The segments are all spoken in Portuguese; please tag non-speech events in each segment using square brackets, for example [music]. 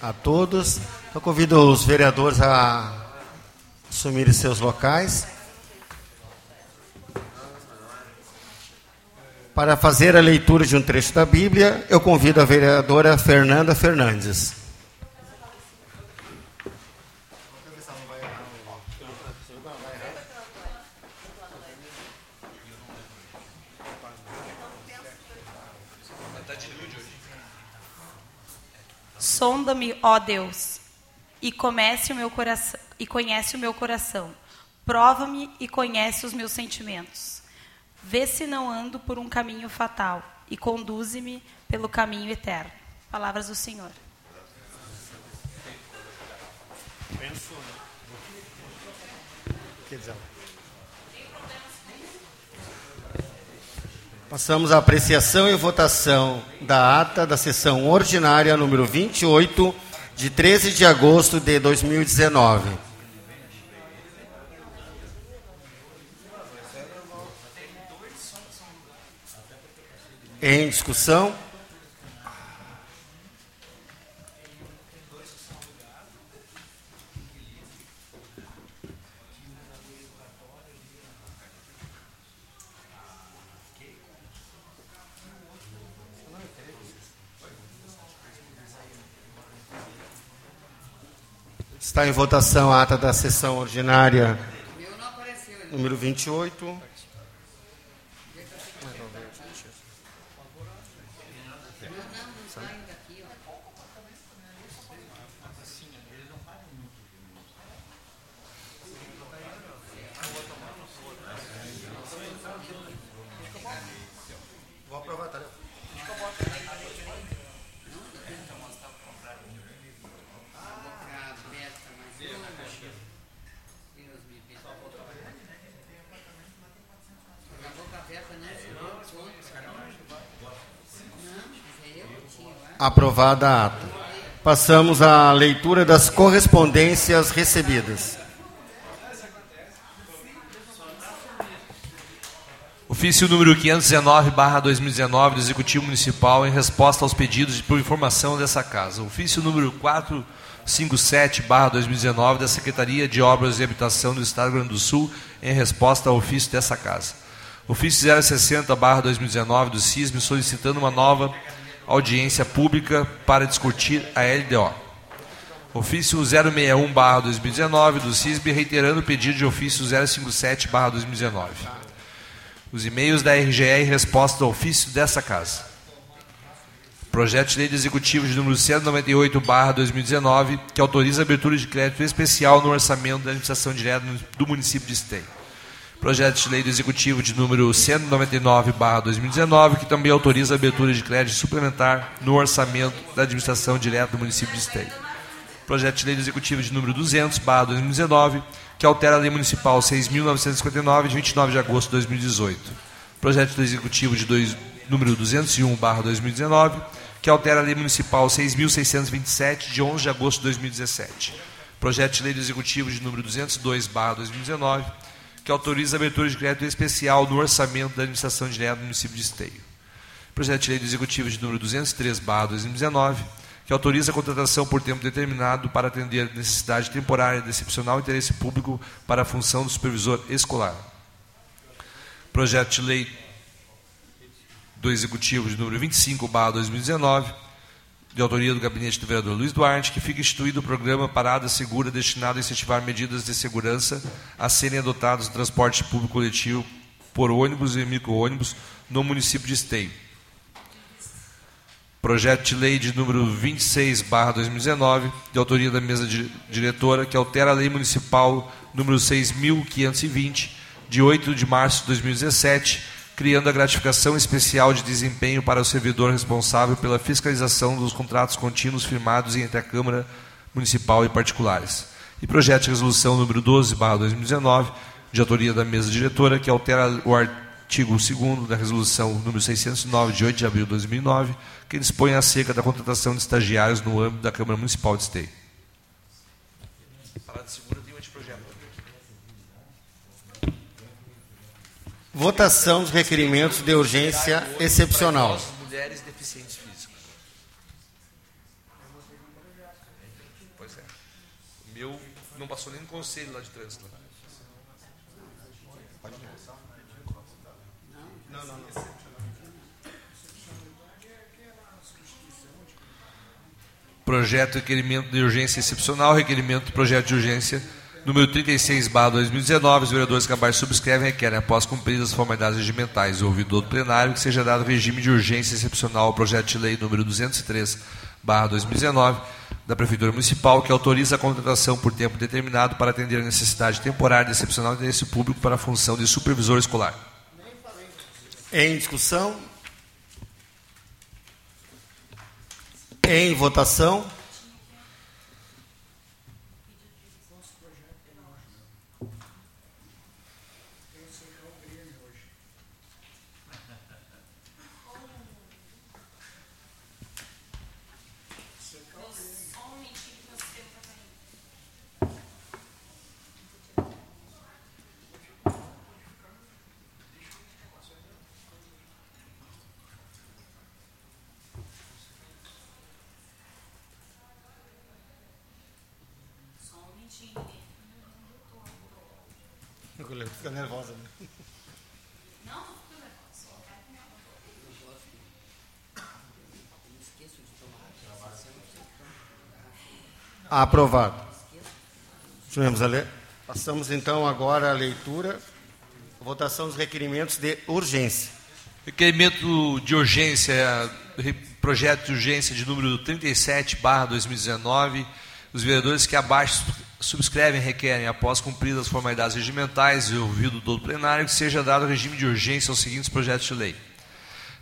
a todos. Eu convido os vereadores a assumirem seus locais. Para fazer a leitura de um trecho da Bíblia, eu convido a vereadora Fernanda Fernandes. Sonda-me, ó Deus, e comece o meu coração e conhece o meu coração. Prova-me e conhece os meus sentimentos. Vê se não ando por um caminho fatal e conduze-me pelo caminho eterno. Palavras do Senhor. Passamos à apreciação e votação da ata da sessão ordinária número 28, de 13 de agosto de 2019. Em discussão. Está em votação a ata da sessão ordinária número 28. Aprovada a ata. Passamos à leitura das correspondências recebidas. Ofício número 519, barra 2019, do Executivo Municipal, em resposta aos pedidos de, por informação dessa casa. Ofício número 457, barra 2019, da Secretaria de Obras e Habitação do Estado do Rio Grande do Sul, em resposta ao ofício dessa casa. Ofício 060, barra 2019, do CISM, solicitando uma nova audiência pública para discutir a LDO. Ofício 061, barra 2019, do CISB, reiterando o pedido de ofício 057, barra 2019 os e-mails da RGE em resposta ao ofício dessa casa. Projeto de Lei de Executivo de número 198/2019, que autoriza a abertura de crédito especial no orçamento da administração direta do município de Esteio. Projeto de Lei do Executivo de número 199/2019, que também autoriza a abertura de crédito suplementar no orçamento da administração direta do município de Esteio. Projeto de Lei do Executivo de número 200/2019, que altera a Lei Municipal 6.959, de 29 de agosto de 2018. Projeto do Executivo de dois, número 201, barra 2019, que altera a Lei Municipal 6.627, de 11 de agosto de 2017. Projeto de Lei do Executivo de número 202, barra 2019, que autoriza a abertura de crédito especial no orçamento da administração direta do município de Esteio. Projeto de Lei do Executivo de número 203, barra 2019, que autoriza a contratação por tempo determinado para atender necessidade temporária de excepcional interesse público para a função do supervisor escolar. Projeto de lei do Executivo de número 25, 2019, de autoria do gabinete do vereador Luiz Duarte, que fica instituído o programa Parada Segura destinado a incentivar medidas de segurança a serem adotadas no transporte público coletivo por ônibus e micro-ônibus no município de Esteio. Projeto de lei de número 26, 2019, de autoria da mesa diretora, que altera a lei municipal número 6.520, de 8 de março de 2017, criando a gratificação especial de desempenho para o servidor responsável pela fiscalização dos contratos contínuos firmados entre a Câmara Municipal e particulares. E projeto de resolução número 12, 2019, de autoria da mesa diretora, que altera o artigo 2 da resolução número 609, de 8 de abril de 2009, que dispõe acerca da contratação de estagiários no âmbito da Câmara Municipal de Esteio. Votação dos requerimentos de urgência excepcional. Mulheres deficientes físicos. Pois é. O meu não passou nem no conselho lá de trânsito. Né? Não, não, não. Projeto requerimento de urgência excepcional, requerimento do projeto de urgência número 36, barra 2019, os vereadores abaixo subscrevem requerem, após cumpridas as formalidades regimentais ouvido do plenário, que seja dado regime de urgência excepcional ao projeto de lei número 203, barra 2019, da Prefeitura Municipal, que autoriza a contratação por tempo determinado para atender a necessidade temporária de excepcional interesse público para a função de supervisor escolar. Em discussão? Em votação? Fica nervosa, né? Aprovado. Tivemos a le... Passamos então agora à leitura, votação dos requerimentos de urgência. Requerimento de urgência, projeto de urgência de número 37, barra 2019. Os vereadores que abaixo subscrevem requerem, após cumpridas as formalidades regimentais e ouvido todo plenário, que seja dado regime de urgência aos seguintes projetos de lei.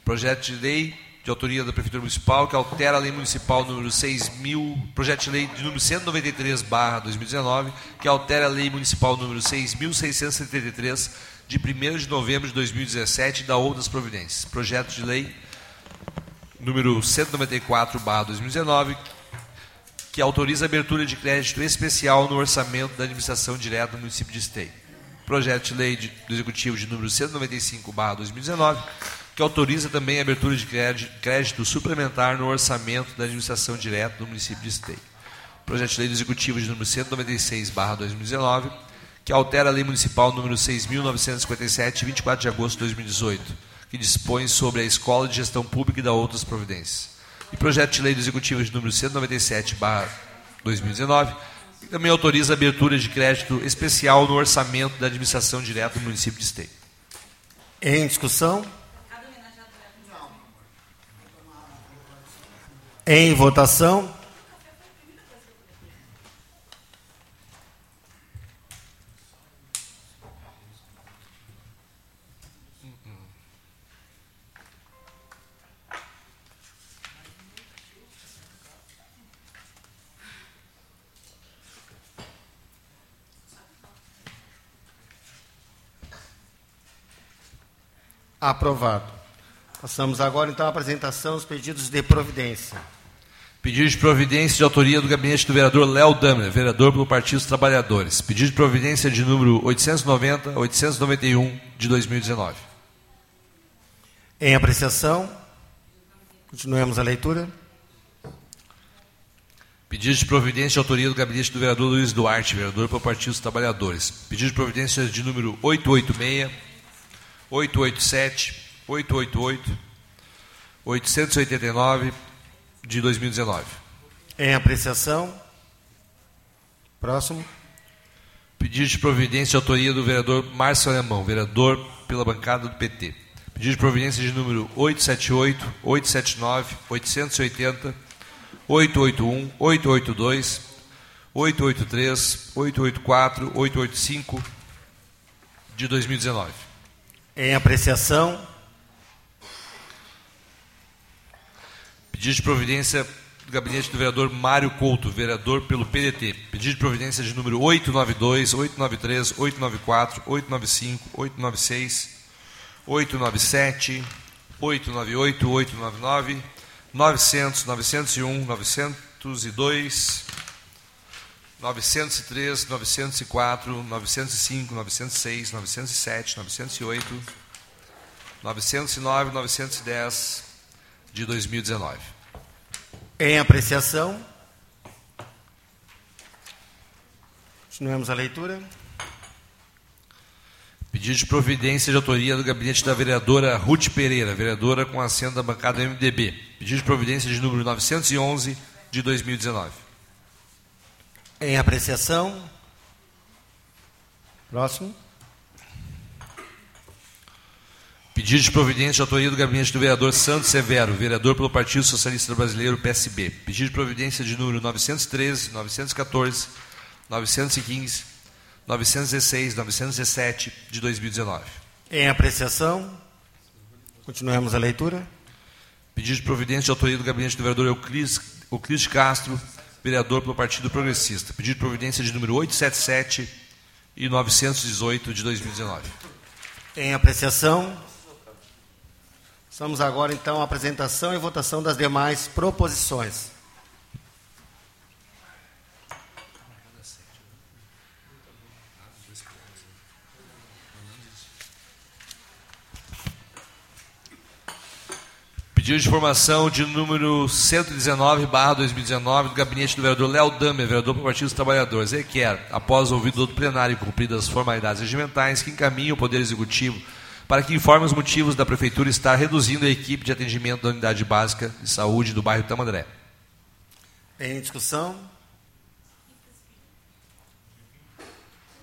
Projeto de lei de autoria da Prefeitura Municipal, que altera a lei municipal número 6.000, projeto de lei de número 193, barra 2019, que altera a lei municipal número 6.673, de 1 de novembro de 2017 e da outras providências. Projeto de lei número 194, barra 2019, que autoriza a abertura de crédito especial no orçamento da administração direta do município de Esteio. Projeto de lei de, do Executivo de número 195/2019, que autoriza também a abertura de crédito, crédito suplementar no orçamento da administração direta do município de Esteio. Projeto de lei do Executivo de número 196/2019, que altera a lei municipal número 6.957, 24 de agosto de 2018, que dispõe sobre a Escola de Gestão Pública e da outras providências e projeto de lei do Executivo de número 197/2019, que também autoriza a abertura de crédito especial no orçamento da administração direta do município de Esteio. Em discussão? Em votação? Aprovado. Passamos agora então à apresentação dos pedidos de providência. Pedido de providência de autoria do gabinete do vereador Léo Damer, vereador pelo Partido dos Trabalhadores. Pedido de providência de número 890 891 de 2019. Em apreciação, continuemos a leitura. Pedido de providência de autoria do gabinete do vereador Luiz Duarte, vereador pelo Partido dos Trabalhadores. Pedido de providência de número 886 887, 888, 889 de 2019. Em apreciação. Próximo. Pedido de providência de autoria do vereador Márcio Alemão, vereador pela bancada do PT. Pedido de providência de número 878, 879, 880, 881, 882, 883, 884, 885 de 2019. Em apreciação. Pedido de providência do gabinete do vereador Mário Couto, vereador pelo PDT. Pedido de providência de número 892, 893, 894, 895, 896, 897, 898, 899, 900, 901, 902, 903, 904, 905, 906, 907, 908, 909, 910 de 2019. Em apreciação. Continuemos a leitura. Pedido de providência de autoria do gabinete da vereadora Ruth Pereira, vereadora com assento da bancada MDB. Pedido de providência de número 911 de 2019. Em apreciação. Próximo. Pedido de providência de autoria do gabinete do vereador Santos Severo, vereador pelo Partido Socialista Brasileiro, PSB. Pedido de providência de número 913, 914, 915, 916, 917 de 2019. Em apreciação. Continuemos a leitura. Pedido de providência de autoria do gabinete do vereador Euclides, Euclides Castro, vereador pelo Partido Progressista. Pedido de providência de número 877 e 918 de 2019. Em apreciação. Estamos agora, então, à apresentação e votação das demais proposições. Pedido de informação de número 119, barra 2019, do gabinete do vereador Léo Damer, vereador para o Partido dos Trabalhadores. Ele quer, após ouvido do plenário e cumpridas as formalidades regimentais, que encaminhe o Poder Executivo para que informe os motivos da Prefeitura estar reduzindo a equipe de atendimento da Unidade Básica de Saúde do bairro Tamandré. Em discussão?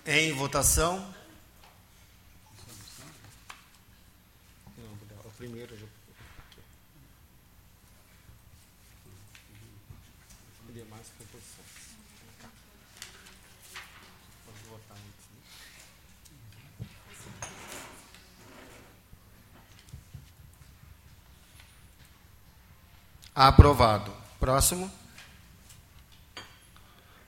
Em votação? O primeiro já. Proposições. Pode votar antes. Aprovado. Próximo.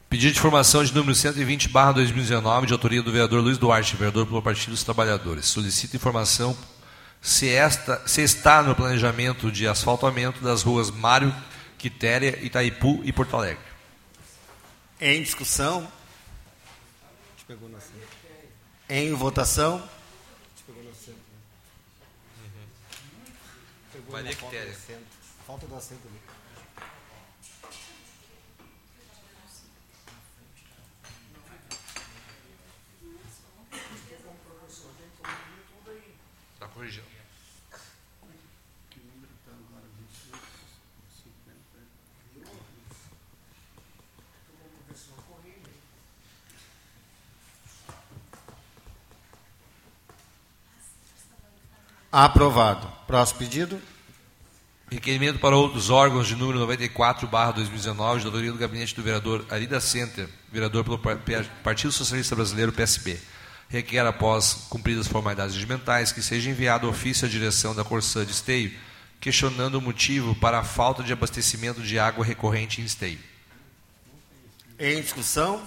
Pedido de informação de número 120, barra 2019, de autoria do vereador Luiz Duarte, vereador pelo Partido dos Trabalhadores. Solicita informação se, esta, se está no planejamento de asfaltamento das ruas Mário, Quitéria, Itaipu e Porto Alegre. Em discussão? Em votação? Quitéria. Falta do assento ali. Está corrigindo. Aprovado. Próximo pedido. Requerimento para outros órgãos de número 94, barra 2019, de autoria do gabinete do vereador Arida Center, vereador pelo Partido Socialista Brasileiro, PSB. Requer, após cumpridas as formalidades regimentais, que seja enviado ofício à direção da Corsã de Esteio, questionando o motivo para a falta de abastecimento de água recorrente em Esteio. Em discussão?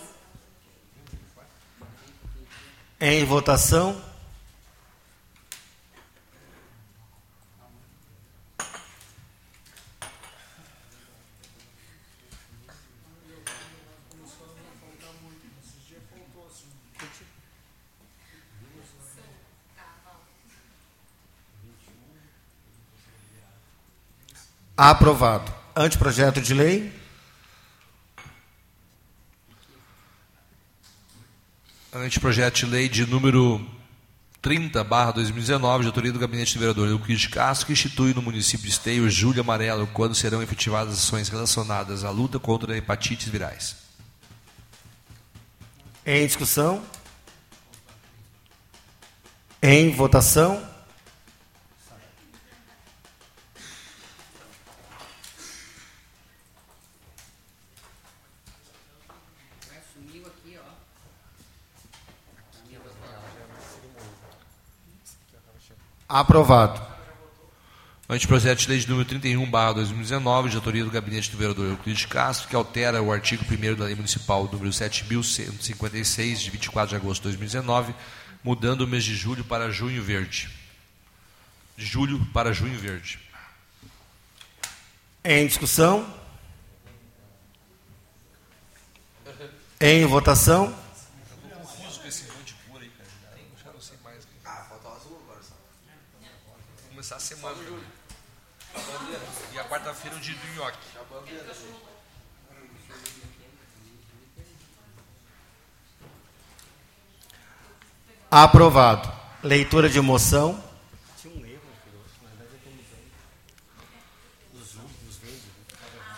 Em votação? Aprovado. Anteprojeto de lei? Anteprojeto de lei de número 30, barra 2019, de autoria do gabinete do vereador Euclides Castro, que institui no município de Esteio julho amarelo, quando serão efetivadas ações relacionadas à luta contra hepatites virais. Em discussão? Em votação? Aprovado. Anteprojeto de lei de número 31, barra 2019, de autoria do gabinete do vereador Euclides Castro, que altera o artigo 1 da lei municipal número 7.156, de 24 de agosto de 2019, mudando o mês de julho para junho verde. De julho para junho verde. Em discussão? Em votação? confuso com esse monte de cor aí, cara. Já não sei mais. Ah, falta azul agora só. Vou começar a semana. E a quarta-feira é o dia do nhoque. Aprovado. Leitura de moção.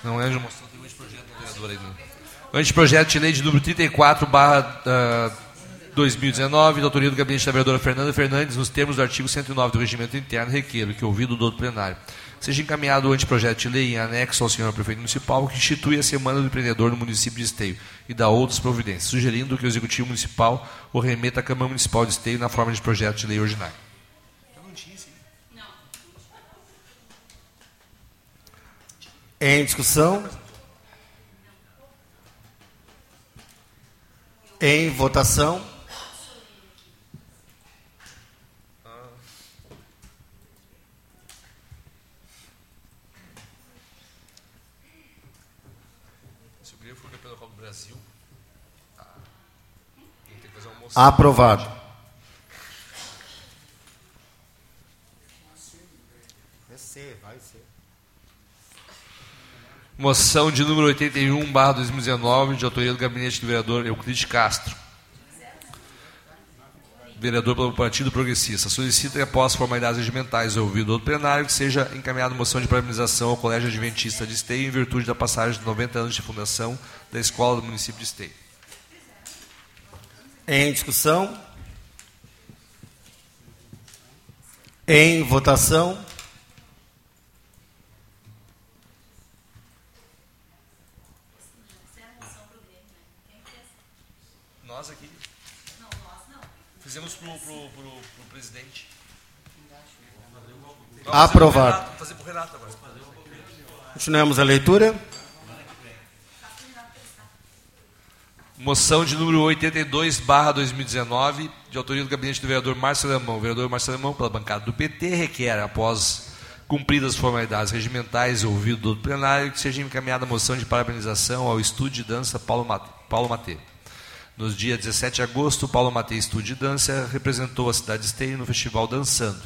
Não é de moção, tem um anteprojeto do vereador aí. Né? Anteprojeto de lei de número 34, barra, uh, 2019, da autoria do gabinete da vereadora Fernanda Fernandes, nos termos do artigo 109 do regimento interno, requeiro que, ouvido do plenário, seja encaminhado o anteprojeto de lei em anexo ao senhor prefeito municipal que institui a Semana do Empreendedor no município de Esteio e dá outras providências, sugerindo que o Executivo Municipal o remeta à Câmara Municipal de Esteio na forma de projeto de lei ordinário. Em discussão? Em votação? Aprovado. Vai ser, vai ser. Moção de número 81, barra 2019, de autoria do gabinete do vereador Euclides Castro. Vereador pelo Partido Progressista. Solicita que, após formalidades regimentais ouvido outro plenário, que seja encaminhada moção de parabenização ao Colégio Adventista de Esteio em virtude da passagem de 90 anos de fundação da escola do município de Esteio. Em discussão? Em votação? Nós aqui. Não, nós não. Fizemos para o presidente. Aprovado. Fazer para o Renato agora. Continuamos a leitura. Moção de número 82, barra 2019, de autoria do gabinete do vereador Márcio Alemão. O vereador Márcio Alemão, pela bancada do PT, requer, após cumpridas as formalidades regimentais e ouvido do plenário, que seja encaminhada a moção de parabenização ao Estúdio de Dança Paulo, Mate, Paulo Matê. Nos dias 17 de agosto, Paulo Matê Estúdio de Dança representou a cidade de Esteio no Festival Dançando,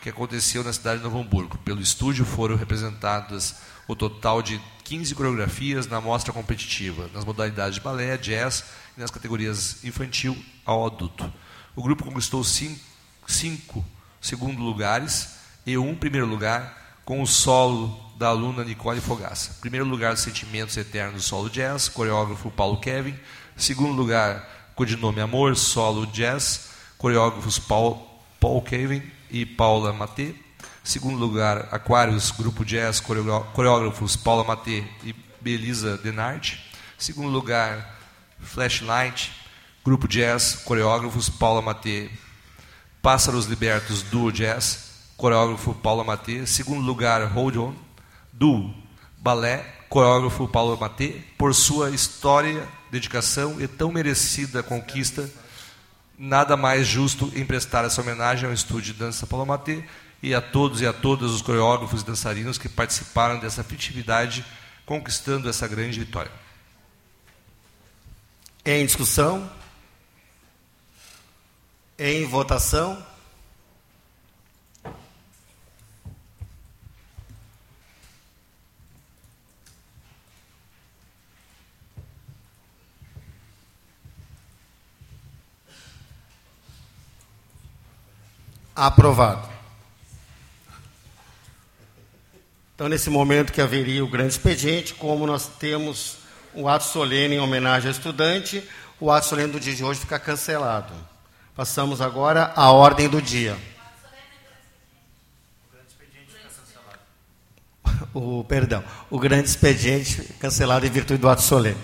que aconteceu na cidade de Novo Hamburgo. Pelo estúdio foram representadas o total de 15 coreografias na mostra competitiva, nas modalidades de balé, jazz e nas categorias infantil ao adulto. O grupo conquistou cinco, cinco segundo lugares e um primeiro lugar com o solo da aluna Nicole Fogaça. Primeiro lugar, Sentimentos Eternos, solo jazz, coreógrafo Paulo Kevin. Segundo lugar, Codinome Amor, solo jazz, coreógrafos Paul, Paul Kevin e Paula Matê. Segundo lugar, Aquarius, grupo jazz, coreógrafos Paula Matê e Belisa Denart. Segundo lugar, Flashlight, grupo jazz, coreógrafos Paula Matê. Pássaros Libertos, duo jazz, coreógrafo Paula Matê. Segundo lugar, Hold On, duo balé, coreógrafo Paulo Matê, por sua história, dedicação e tão merecida conquista, nada mais justo em prestar essa homenagem ao estúdio de dança Paulo Matê e a todos e a todas os coreógrafos e dançarinos que participaram dessa festividade, conquistando essa grande vitória. Em discussão? Em votação? Aprovado. Então, nesse momento que haveria o grande expediente, como nós temos o ato solene em homenagem ao estudante, o ato solene do dia de hoje fica cancelado. Passamos agora à ordem do dia. O, perdão, o grande expediente cancelado em virtude do ato solene.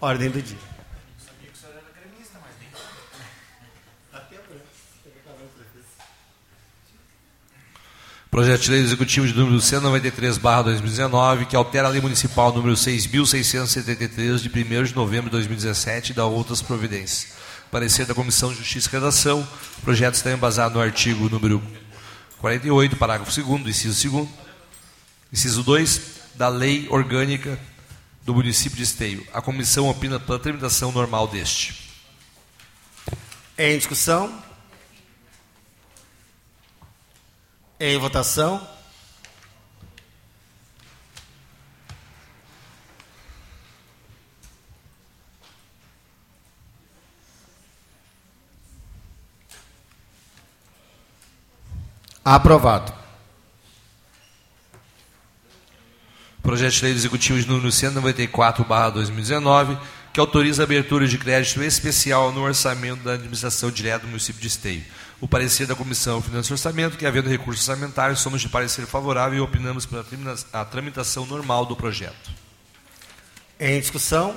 Ordem do dia. Projeto de Lei Executivo de número 193/2019, que altera a Lei Municipal número 6673 de 1 de novembro de 2017 e dá outras providências. Parecer da Comissão de Justiça e Redação. O projeto está embasado no artigo número 48, parágrafo 2 inciso 2 inciso 2 da Lei Orgânica do município de Esteio. A comissão opina pela tramitação normal deste. Em discussão? Em votação? Aprovado. Projeto de Lei Executivo de número 194/2019, que autoriza a abertura de crédito especial no orçamento da administração direta do município de Esteio. O parecer da Comissão Finanças e Orçamento, que havendo recursos orçamentários, somos de parecer favorável e opinamos pela tramitação normal do projeto. Em discussão?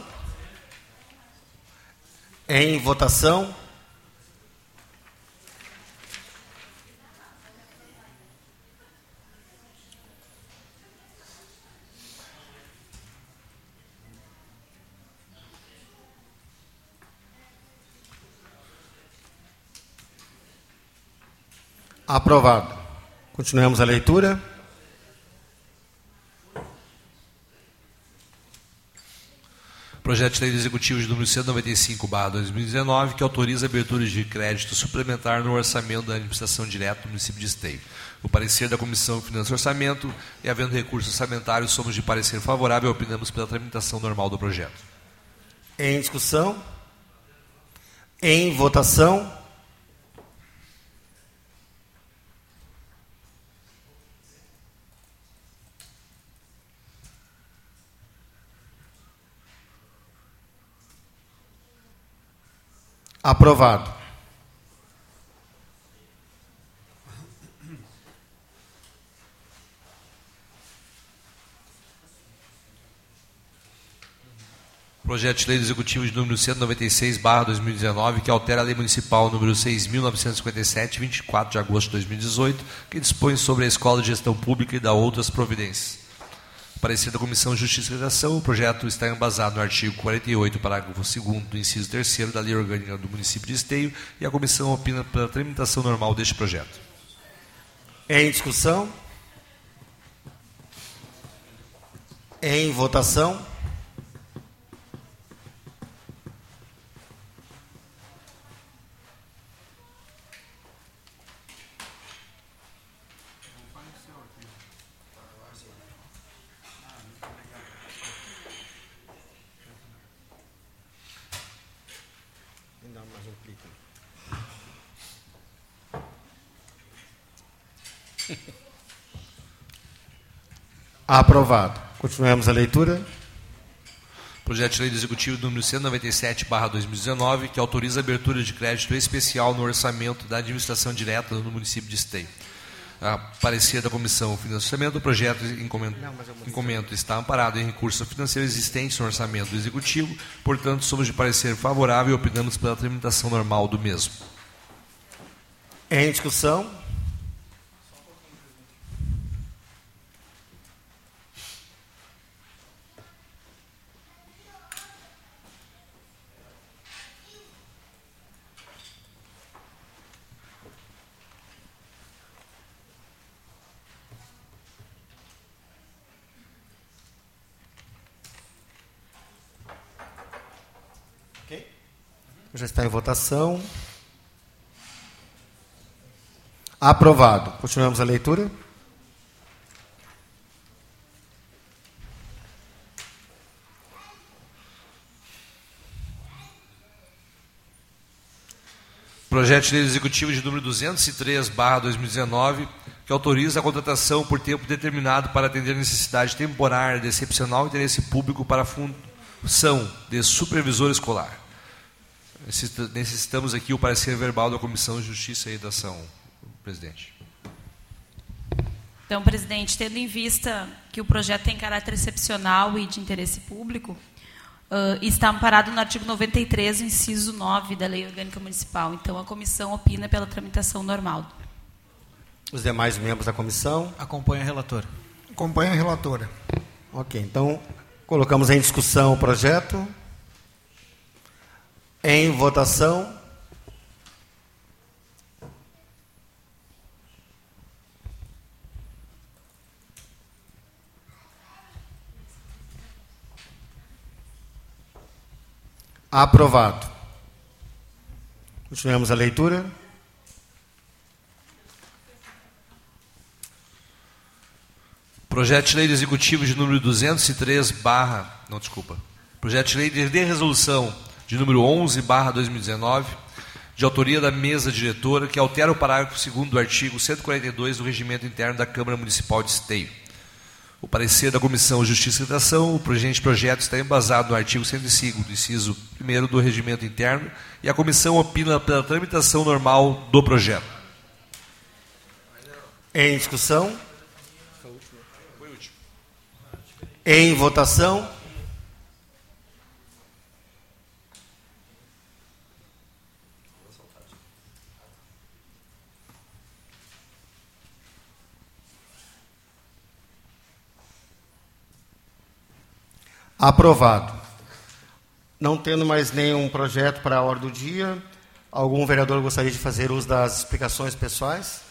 Em votação? Aprovado. Continuamos a leitura. Projeto de Lei Executivo de número 195/2019, que autoriza a abertura de crédito suplementar no orçamento da administração direta do município de Esteio. O parecer da Comissão de Finanças e Orçamento e havendo recursos orçamentários, somos de parecer favorável e opinamos pela tramitação normal do projeto. Em discussão? Em votação? Aprovado. Projeto de Lei Executivo de número 196/2019, que altera a Lei Municipal número 6957, 24 de agosto de 2018, que dispõe sobre a Escola de Gestão Pública e da outras providências. Parecer da Comissão de Justiça e Redação, o projeto está embasado no artigo 48, parágrafo 2 do inciso 3 da Lei Orgânica do Município de Esteio e a comissão opina pela tramitação normal deste projeto. Em discussão? Em votação? [laughs] Aprovado. Continuamos a leitura. Projeto de Lei do Executivo número 197/2019, que autoriza a abertura de crédito especial no orçamento da administração direta no município de Esteio. A parecer da Comissão Financiamento, o projeto em comento está amparado em recursos financeiros existentes no orçamento do Executivo, portanto, somos de parecer favorável e opinamos pela tramitação normal do mesmo. Em discussão? Já está em votação. Aprovado. Continuamos a leitura. Projeto de Lei Executivo de número 203, barra 2019, que autoriza a contratação por tempo determinado para atender necessidade temporária de excepcional interesse público para a função de supervisor escolar. Necessitamos aqui o parecer verbal da Comissão de Justiça e Redação, presidente. Então, presidente, tendo em vista que o projeto tem caráter excepcional e de interesse público, uh, está amparado no artigo 93, inciso 9 da Lei Orgânica Municipal. Então, a comissão opina pela tramitação normal. Os demais membros da comissão? Acompanha a relatora. Acompanha a relatora. Ok, então colocamos em discussão o projeto. Em votação. Aprovado. Continuamos a leitura. Projeto de Lei do Executivo de número 203, barra, não, desculpa. Projeto de Lei de resolução de número 11, barra 2019, de autoria da mesa diretora, que altera o parágrafo 2 do artigo 142 do Regimento Interno da Câmara Municipal de Esteio. O parecer da Comissão Justiça e Redação, o presente projeto está embasado no artigo 105 do inciso 1 do Regimento Interno e a comissão opina pela tramitação normal do projeto. Em discussão? Em votação? Aprovado. Não tendo mais nenhum projeto para a ordem do dia, algum vereador gostaria de fazer uso das explicações pessoais?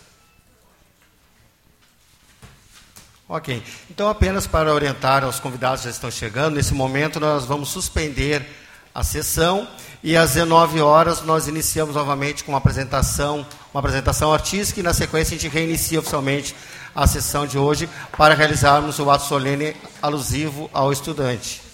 Ok. Então, apenas para orientar aos convidados que já estão chegando, nesse momento nós vamos suspender a sessão e às 19 horas nós iniciamos novamente com uma apresentação, uma apresentação artística e na sequência a gente reinicia oficialmente a sessão de hoje para realizarmos o ato solene alusivo ao estudante.